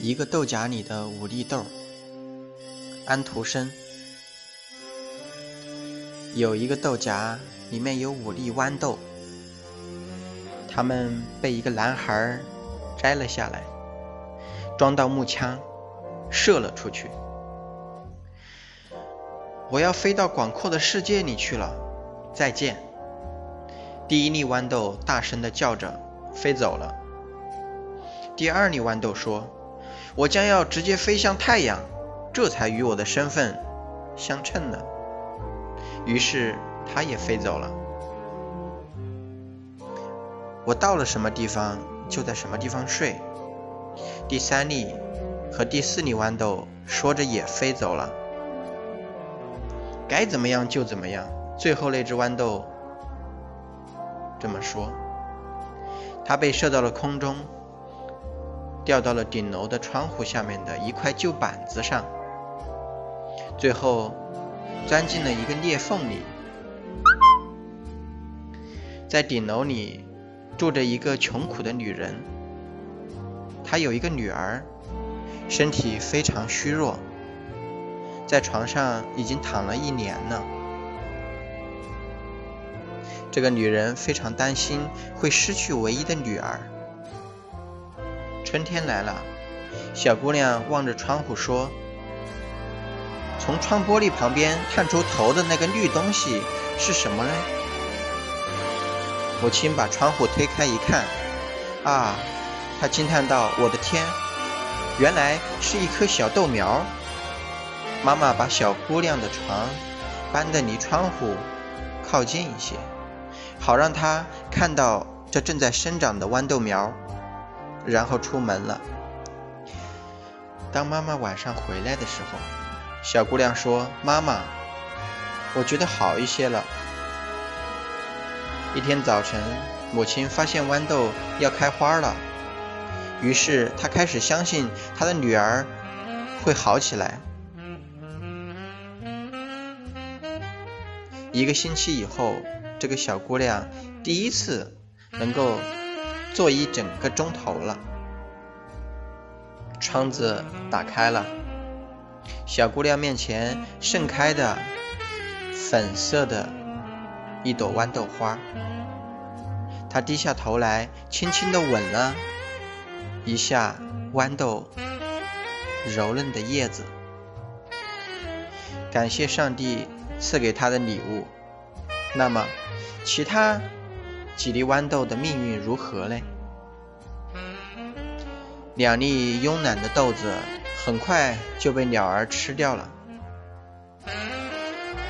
一个豆荚里的五粒豆。安徒生。有一个豆荚，里面有五粒豌豆，它们被一个男孩摘了下来，装到木枪，射了出去。我要飞到广阔的世界里去了，再见。第一粒豌豆大声的叫着，飞走了。第二粒豌豆说。我将要直接飞向太阳，这才与我的身份相称呢。于是，它也飞走了。我到了什么地方，就在什么地方睡。第三粒和第四粒豌豆说着也飞走了。该怎么样就怎么样。最后那只豌豆这么说，它被射到了空中。掉到了顶楼的窗户下面的一块旧板子上，最后钻进了一个裂缝里。在顶楼里住着一个穷苦的女人，她有一个女儿，身体非常虚弱，在床上已经躺了一年了。这个女人非常担心会失去唯一的女儿。春天来了，小姑娘望着窗户说：“从窗玻璃旁边探出头的那个绿东西是什么呢？”母亲把窗户推开一看，啊，她惊叹道：“我的天，原来是一颗小豆苗！”妈妈把小姑娘的床搬得离窗户靠近一些，好让她看到这正在生长的豌豆苗。然后出门了。当妈妈晚上回来的时候，小姑娘说：“妈妈，我觉得好一些了。”一天早晨，母亲发现豌豆要开花了，于是她开始相信她的女儿会好起来。一个星期以后，这个小姑娘第一次能够。坐一整个钟头了，窗子打开了，小姑娘面前盛开的粉色的一朵豌豆花，她低下头来，轻轻地吻了一下豌豆柔嫩的叶子，感谢上帝赐给她的礼物。那么，其他？几粒豌豆的命运如何呢？两粒慵懒的豆子很快就被鸟儿吃掉了。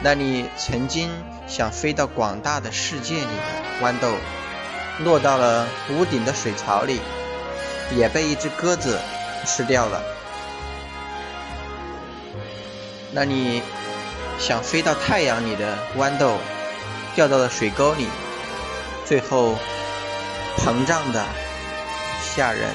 那粒曾经想飞到广大的世界里的豌豆，落到了屋顶的水槽里，也被一只鸽子吃掉了。那你想飞到太阳里的豌豆，掉到了水沟里。最后，膨胀的吓人。